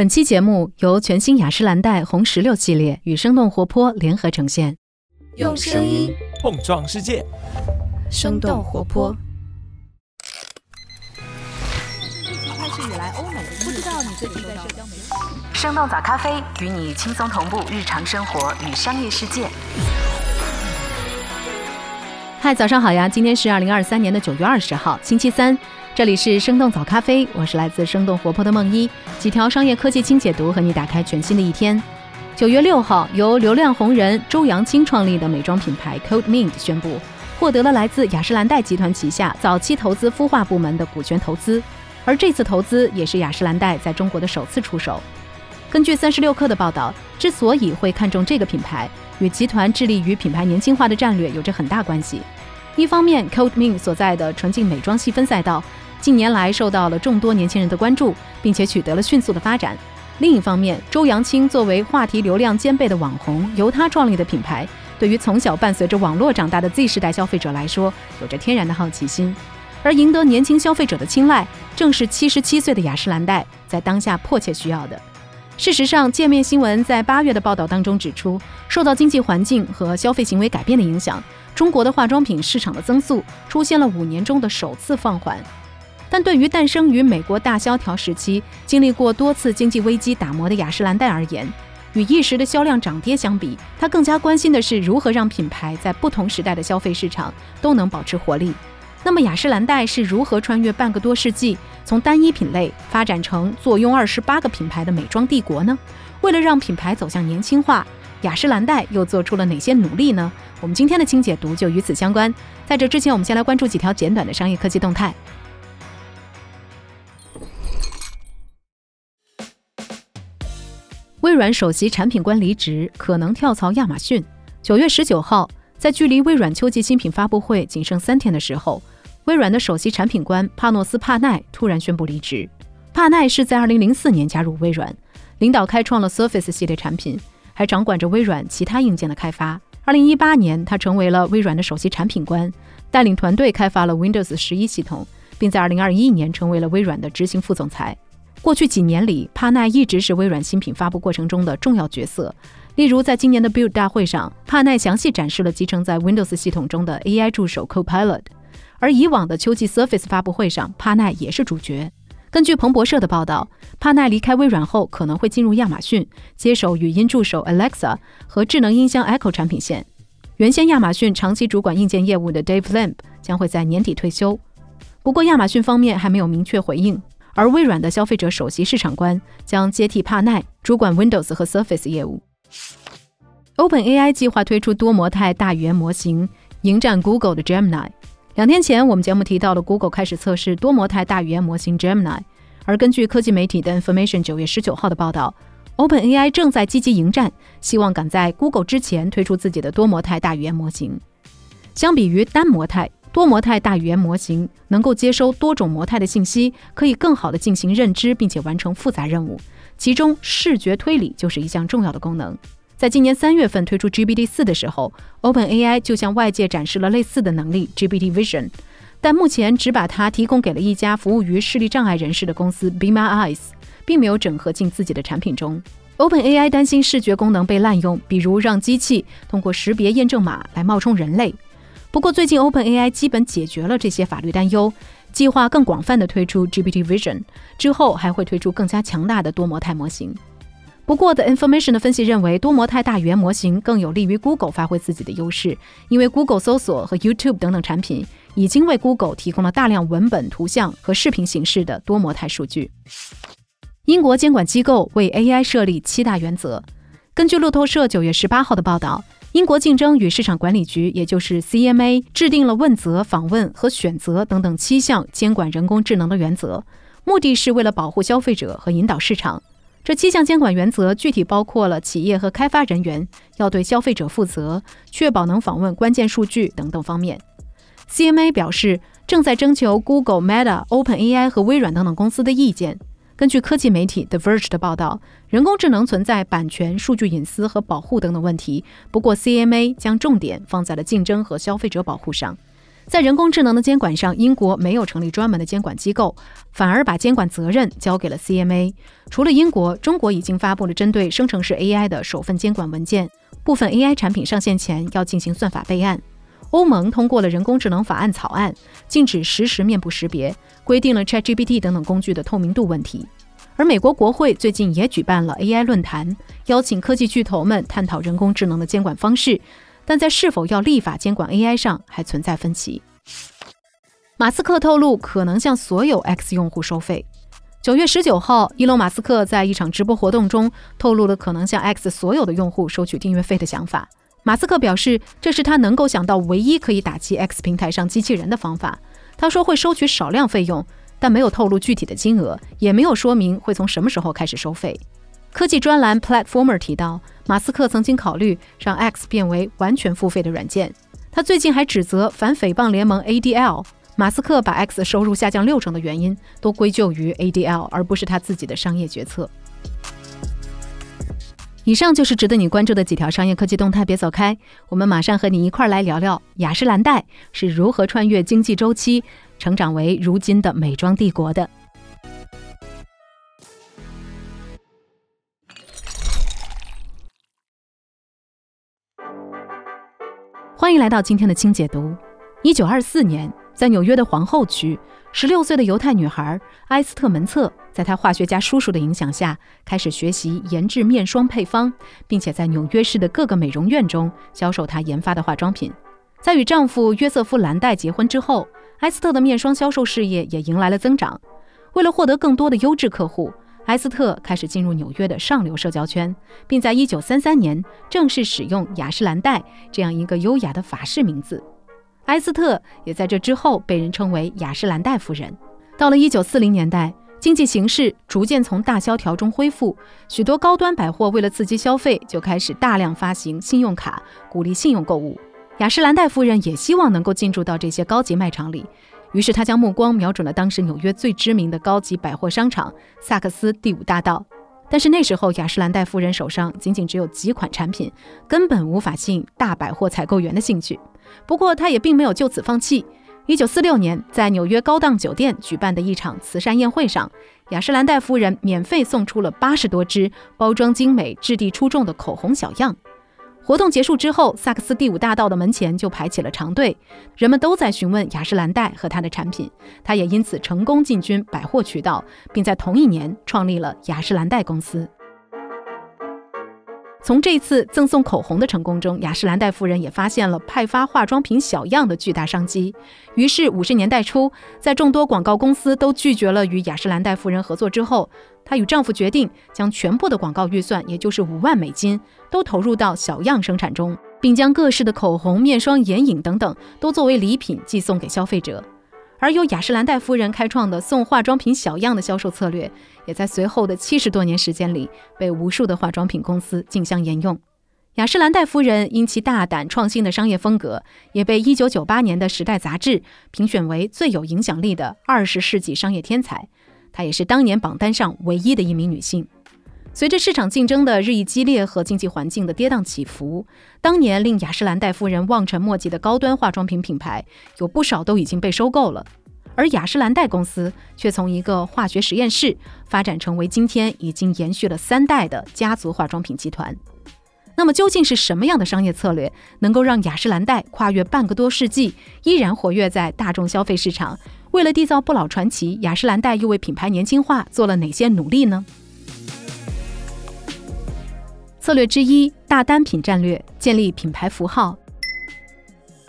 本期节目由全新雅诗兰黛红石榴系列与生动活泼联合呈现，用声音碰撞世界，生动活泼。开始以来，欧美不知道你最近在社交媒体。生动早咖啡与你轻松同步日常生活与商业世界。嗨，早上好呀！今天是二零二三年的九月二十号，星期三。这里是生动早咖啡，我是来自生动活泼的梦一，几条商业科技轻解读，和你打开全新的一天。九月六号，由流量红人周扬青创立的美妆品牌 Code Mint 宣布，获得了来自雅诗兰黛集团旗下早期投资孵化部门的股权投资，而这次投资也是雅诗兰黛在中国的首次出手。根据三十六氪的报道，之所以会看中这个品牌，与集团致力于品牌年轻化的战略有着很大关系。一方面，Code Mint 所在的纯净美妆细分赛道。近年来受到了众多年轻人的关注，并且取得了迅速的发展。另一方面，周扬青作为话题流量兼备的网红，由他创立的品牌，对于从小伴随着网络长大的 Z 世代消费者来说，有着天然的好奇心。而赢得年轻消费者的青睐，正是七十七岁的雅诗兰黛在当下迫切需要的。事实上，界面新闻在八月的报道当中指出，受到经济环境和消费行为改变的影响，中国的化妆品市场的增速出现了五年中的首次放缓。但对于诞生于美国大萧条时期、经历过多次经济危机打磨的雅诗兰黛而言，与一时的销量涨跌相比，他更加关心的是如何让品牌在不同时代的消费市场都能保持活力。那么，雅诗兰黛是如何穿越半个多世纪，从单一品类发展成坐拥二十八个品牌的美妆帝国呢？为了让品牌走向年轻化，雅诗兰黛又做出了哪些努力呢？我们今天的轻解读就与此相关。在这之前，我们先来关注几条简短的商业科技动态。微软首席产品官离职，可能跳槽亚马逊。九月十九号，在距离微软秋季新品发布会仅剩三天的时候，微软的首席产品官帕诺斯·帕奈突然宣布离职。帕奈是在二零零四年加入微软，领导开创了 Surface 系列产品，还掌管着微软其他硬件的开发。二零一八年，他成为了微软的首席产品官，带领团队开发了 Windows 十一系统，并在二零二一年成为了微软的执行副总裁。过去几年里，帕奈一直是微软新品发布过程中的重要角色。例如，在今年的 Build 大会上，帕奈详细展示了集成在 Windows 系统中的 AI 助手 Copilot。而以往的秋季 Surface 发布会上，帕奈也是主角。根据彭博社的报道，帕奈离开微软后可能会进入亚马逊，接手语音助手 Alexa 和智能音箱 Echo 产品线。原先亚马逊长期主管硬件业务的 Dave Lamp 将会在年底退休。不过，亚马逊方面还没有明确回应。而微软的消费者首席市场官将接替帕奈，主管 Windows 和 Surface 业务。OpenAI 计划推出多模态大语言模型，迎战 Google 的 Gemini。两天前，我们节目提到了 Google 开始测试多模态大语言模型 Gemini。而根据科技媒体的 Information 九月十九号的报道，OpenAI 正在积极迎战，希望赶在 Google 之前推出自己的多模态大语言模型。相比于单模态。多模态大语言模型能够接收多种模态的信息，可以更好地进行认知，并且完成复杂任务。其中，视觉推理就是一项重要的功能。在今年三月份推出 GPT 四的时候，OpenAI 就向外界展示了类似的能力 GPT Vision，但目前只把它提供给了一家服务于视力障碍人士的公司 Be My Eyes，并没有整合进自己的产品中。OpenAI 担心视觉功能被滥用，比如让机器通过识别验证码来冒充人类。不过，最近 OpenAI 基本解决了这些法律担忧，计划更广泛的推出 GPT Vision，之后还会推出更加强大的多模态模型。不过，The Information 的分析认为，多模态大语言模型更有利于 Google 发挥自己的优势，因为 Google 搜索和 YouTube 等等产品已经为 Google 提供了大量文本、图像和视频形式的多模态数据。英国监管机构为 AI 设立七大原则。根据路透社九月十八号的报道。英国竞争与市场管理局，也就是 CMA，制定了问责、访问和选择等等七项监管人工智能的原则，目的是为了保护消费者和引导市场。这七项监管原则具体包括了企业和开发人员要对消费者负责，确保能访问关键数据等等方面。CMA 表示，正在征求 Google、Meta、OpenAI 和微软等等公司的意见。根据科技媒体 The Verge 的报道，人工智能存在版权、数据隐私和保护等等问题。不过，CMA 将重点放在了竞争和消费者保护上。在人工智能的监管上，英国没有成立专门的监管机构，反而把监管责任交给了 CMA。除了英国，中国已经发布了针对生成式 AI 的首份监管文件，部分 AI 产品上线前要进行算法备案。欧盟通过了人工智能法案草案，禁止实时面部识别，规定了 ChatGPT 等等工具的透明度问题。而美国国会最近也举办了 AI 论坛，邀请科技巨头们探讨人工智能的监管方式。但在是否要立法监管 AI 上还存在分歧。马斯克透露可能向所有 X 用户收费。九月十九号，伊隆马斯克在一场直播活动中透露了可能向 X 所有的用户收取订阅费的想法。马斯克表示，这是他能够想到唯一可以打击 X 平台上机器人的方法。他说会收取少量费用，但没有透露具体的金额，也没有说明会从什么时候开始收费。科技专栏 Platformer 提到，马斯克曾经考虑让 X 变为完全付费的软件。他最近还指责反诽谤联盟 ADL，马斯克把 X 收入下降六成的原因都归咎于 ADL，而不是他自己的商业决策。以上就是值得你关注的几条商业科技动态，别走开，我们马上和你一块来聊聊雅诗兰黛是如何穿越经济周期，成长为如今的美妆帝国的。欢迎来到今天的轻解读。一九二四年，在纽约的皇后区，十六岁的犹太女孩埃斯特·门策，在她化学家叔叔的影响下，开始学习研制面霜配方，并且在纽约市的各个美容院中销售她研发的化妆品。在与丈夫约瑟夫·兰黛结婚之后，埃斯特的面霜销售事业也迎来了增长。为了获得更多的优质客户，埃斯特开始进入纽约的上流社交圈，并在1933年正式使用雅诗兰黛这样一个优雅的法式名字。埃斯特也在这之后被人称为雅诗兰黛夫人。到了1940年代，经济形势逐渐从大萧条中恢复，许多高端百货为了刺激消费，就开始大量发行信用卡，鼓励信用购物。雅诗兰黛夫人也希望能够进驻到这些高级卖场里。于是她将目光瞄准了当时纽约最知名的高级百货商场萨克斯第五大道，但是那时候雅诗兰黛夫人手上仅仅只有几款产品，根本无法吸引大百货采购员的兴趣。不过他也并没有就此放弃。一九四六年，在纽约高档酒店举办的一场慈善宴会上，雅诗兰黛夫人免费送出了八十多支包装精美、质地出众的口红小样。活动结束之后，萨克斯第五大道的门前就排起了长队，人们都在询问雅诗兰黛和它的产品。他也因此成功进军百货渠道，并在同一年创立了雅诗兰黛公司。从这次赠送口红的成功中，雅诗兰黛夫人也发现了派发化妆品小样的巨大商机。于是，五十年代初，在众多广告公司都拒绝了与雅诗兰黛夫人合作之后，她与丈夫决定将全部的广告预算，也就是五万美金，都投入到小样生产中，并将各式的口红、面霜、眼影等等都作为礼品寄送给消费者。而由雅诗兰黛夫人开创的送化妆品小样的销售策略，也在随后的七十多年时间里被无数的化妆品公司竞相沿用。雅诗兰黛夫人因其大胆创新的商业风格，也被一九九八年的《时代》杂志评选为最有影响力的二十世纪商业天才。她也是当年榜单上唯一的一名女性。随着市场竞争的日益激烈和经济环境的跌宕起伏，当年令雅诗兰黛夫人望尘莫及的高端化妆品品牌有不少都已经被收购了，而雅诗兰黛公司却从一个化学实验室发展成为今天已经延续了三代的家族化妆品集团。那么，究竟是什么样的商业策略能够让雅诗兰黛跨越半个多世纪依然活跃在大众消费市场？为了缔造不老传奇，雅诗兰黛又为品牌年轻化做了哪些努力呢？策略之一，大单品战略，建立品牌符号。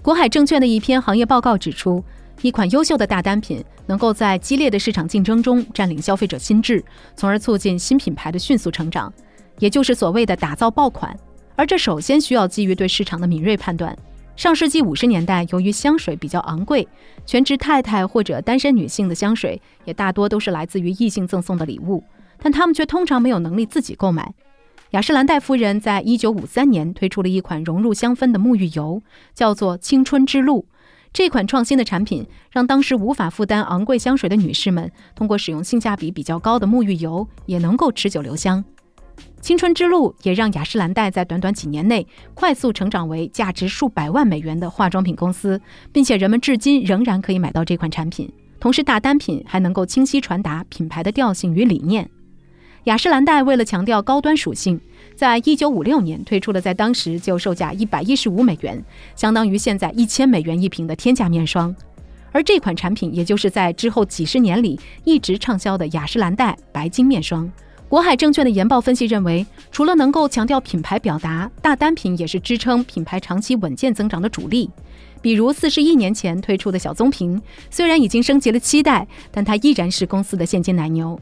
国海证券的一篇行业报告指出，一款优秀的大单品能够在激烈的市场竞争中占领消费者心智，从而促进新品牌的迅速成长，也就是所谓的打造爆款。而这首先需要基于对市场的敏锐判断。上世纪五十年代，由于香水比较昂贵，全职太太或者单身女性的香水也大多都是来自于异性赠送的礼物，但他们却通常没有能力自己购买。雅诗兰黛夫人在一九五三年推出了一款融入香氛的沐浴油，叫做“青春之路”。这款创新的产品让当时无法负担昂贵香水的女士们，通过使用性价比比较高的沐浴油，也能够持久留香。青春之路也让雅诗兰黛在短短几年内快速成长为价值数百万美元的化妆品公司，并且人们至今仍然可以买到这款产品。同时，大单品还能够清晰传达品牌的调性与理念。雅诗兰黛为了强调高端属性，在一九五六年推出了在当时就售价一百一十五美元，相当于现在一千美元一瓶的天价面霜。而这款产品，也就是在之后几十年里一直畅销的雅诗兰黛白金面霜。国海证券的研报分析认为，除了能够强调品牌表达，大单品也是支撑品牌长期稳健增长的主力。比如四十一年前推出的小棕瓶，虽然已经升级了七代，但它依然是公司的现金奶牛。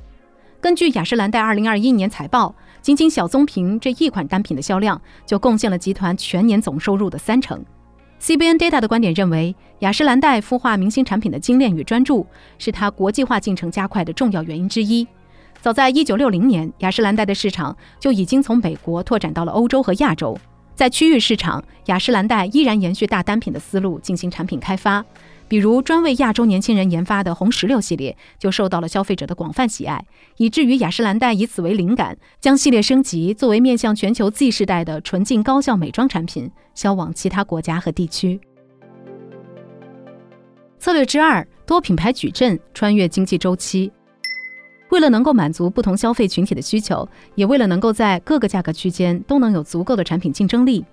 根据雅诗兰黛二零二一年财报，仅仅小棕瓶这一款单品的销量就贡献了集团全年总收入的三成。CBN Data 的观点认为，雅诗兰黛孵化明星产品的精炼与专注，是它国际化进程加快的重要原因之一。早在1960年，雅诗兰黛的市场就已经从美国拓展到了欧洲和亚洲。在区域市场，雅诗兰黛依然延续大单品的思路进行产品开发，比如专为亚洲年轻人研发的红石榴系列就受到了消费者的广泛喜爱，以至于雅诗兰黛以此为灵感，将系列升级，作为面向全球 Z 世代的纯净高效美妆产品，销往其他国家和地区。策略之二：多品牌矩阵，穿越经济周期。为了能够满足不同消费群体的需求，也为了能够在各个价格区间都能有足够的产品竞争力，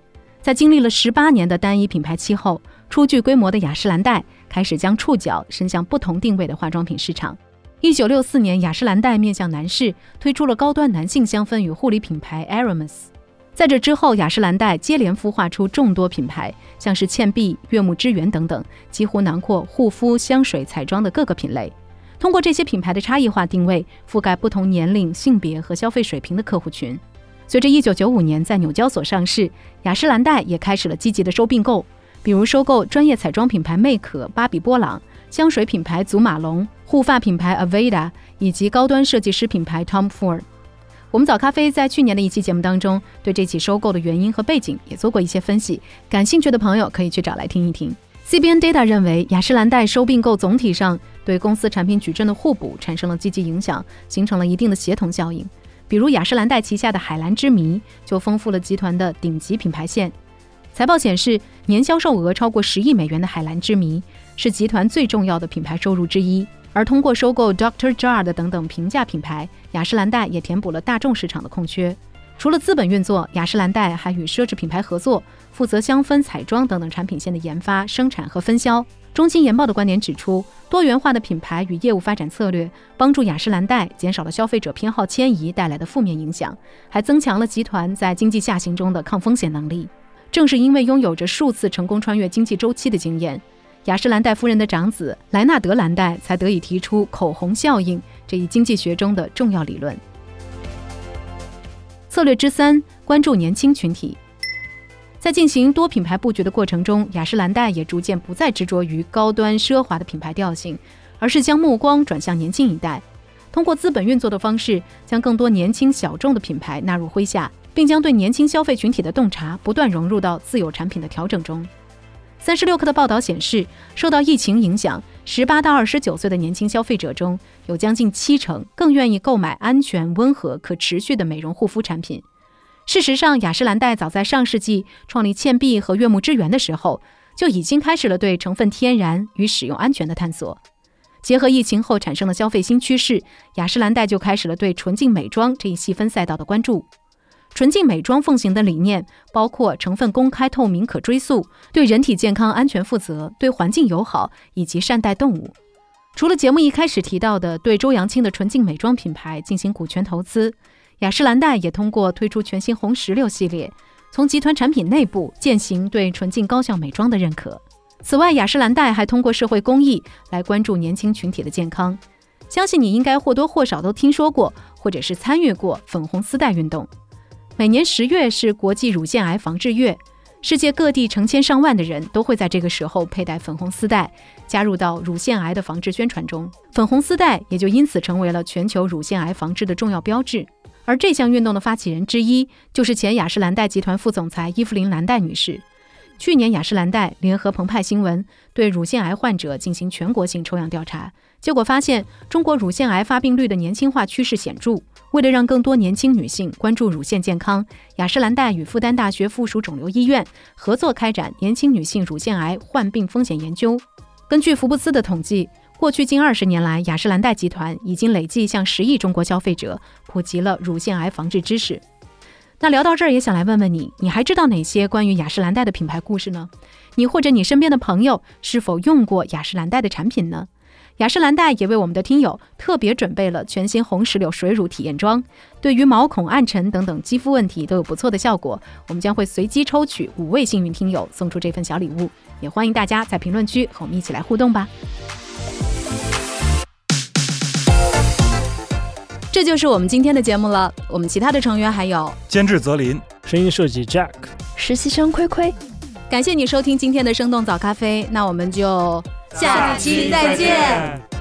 在经历了十八年的单一品牌期后，初具规模的雅诗兰黛开始将触角伸向不同定位的化妆品市场。一九六四年，雅诗兰黛面向男士推出了高端男性香氛与护理品牌 Aromas。在这之后，雅诗兰黛接连孵化出众多品牌，像是倩碧、悦木之源等等，几乎囊括护肤、香水、彩妆的各个品类。通过这些品牌的差异化定位，覆盖不同年龄、性别和消费水平的客户群。随着1995年在纽交所上市，雅诗兰黛也开始了积极的收并购，比如收购专业彩妆品牌魅可、芭比波朗、香水品牌祖马龙、护发品牌 Aveda 以及高端设计师品牌 Tom Ford。我们早咖啡在去年的一期节目当中，对这起收购的原因和背景也做过一些分析，感兴趣的朋友可以去找来听一听。CBN Data 认为，雅诗兰黛收并购总体上对公司产品矩阵的互补产生了积极影响，形成了一定的协同效应。比如，雅诗兰黛旗下的海蓝之谜就丰富了集团的顶级品牌线。财报显示，年销售额超过十亿美元的海蓝之谜是集团最重要的品牌收入之一。而通过收购 Dr. Jart 等等平价品牌，雅诗兰黛也填补了大众市场的空缺。除了资本运作，雅诗兰黛还与奢侈品牌合作，负责香氛、彩妆等等产品线的研发、生产和分销。中金研报的观点指出，多元化的品牌与业务发展策略帮助雅诗兰黛减少了消费者偏好迁移带来的负面影响，还增强了集团在经济下行中的抗风险能力。正是因为拥有着数次成功穿越经济周期的经验，雅诗兰黛夫人的长子莱纳德·兰黛才得以提出“口红效应”这一经济学中的重要理论。策略之三，关注年轻群体。在进行多品牌布局的过程中，雅诗兰黛也逐渐不再执着于高端奢华的品牌调性，而是将目光转向年轻一代，通过资本运作的方式，将更多年轻小众的品牌纳入麾下，并将对年轻消费群体的洞察不断融入到自有产品的调整中。三十六氪的报道显示，受到疫情影响，十八到二十九岁的年轻消费者中有将近七成更愿意购买安全、温和、可持续的美容护肤产品。事实上，雅诗兰黛早在上世纪创立倩碧和悦木之源的时候，就已经开始了对成分天然与使用安全的探索。结合疫情后产生的消费新趋势，雅诗兰黛就开始了对纯净美妆这一细分赛道的关注。纯净美妆奉行的理念包括成分公开透明、可追溯，对人体健康安全负责，对环境友好，以及善待动物。除了节目一开始提到的对周扬青的纯净美妆品牌进行股权投资，雅诗兰黛也通过推出全新红石榴系列，从集团产品内部践行对纯净高效美妆的认可。此外，雅诗兰黛还通过社会公益来关注年轻群体的健康。相信你应该或多或少都听说过，或者是参与过粉红丝带运动。每年十月是国际乳腺癌防治月，世界各地成千上万的人都会在这个时候佩戴粉红丝带，加入到乳腺癌的防治宣传中。粉红丝带也就因此成为了全球乳腺癌防治的重要标志。而这项运动的发起人之一，就是前雅诗兰黛集团副总裁伊芙琳·兰黛女士。去年雅诗兰黛联合澎湃新闻对乳腺癌患者进行全国性抽样调查，结果发现中国乳腺癌发病率的年轻化趋势显著。为了让更多年轻女性关注乳腺健康，雅诗兰黛与复旦大学附属肿瘤医院合作开展年轻女性乳腺癌患病风险研究。根据福布斯的统计，过去近二十年来，雅诗兰黛集团已经累计向十亿中国消费者普及了乳腺癌防治知识。那聊到这儿，也想来问问你，你还知道哪些关于雅诗兰黛的品牌故事呢？你或者你身边的朋友是否用过雅诗兰黛的产品呢？雅诗兰黛也为我们的听友特别准备了全新红石榴水乳体验装，对于毛孔暗沉等等肌肤问题都有不错的效果。我们将会随机抽取五位幸运听友送出这份小礼物，也欢迎大家在评论区和我们一起来互动吧。这就是我们今天的节目了。我们其他的成员还有监制泽林，声音设计 Jack，实习生亏亏。感谢你收听今天的生动早咖啡，那我们就下期再见。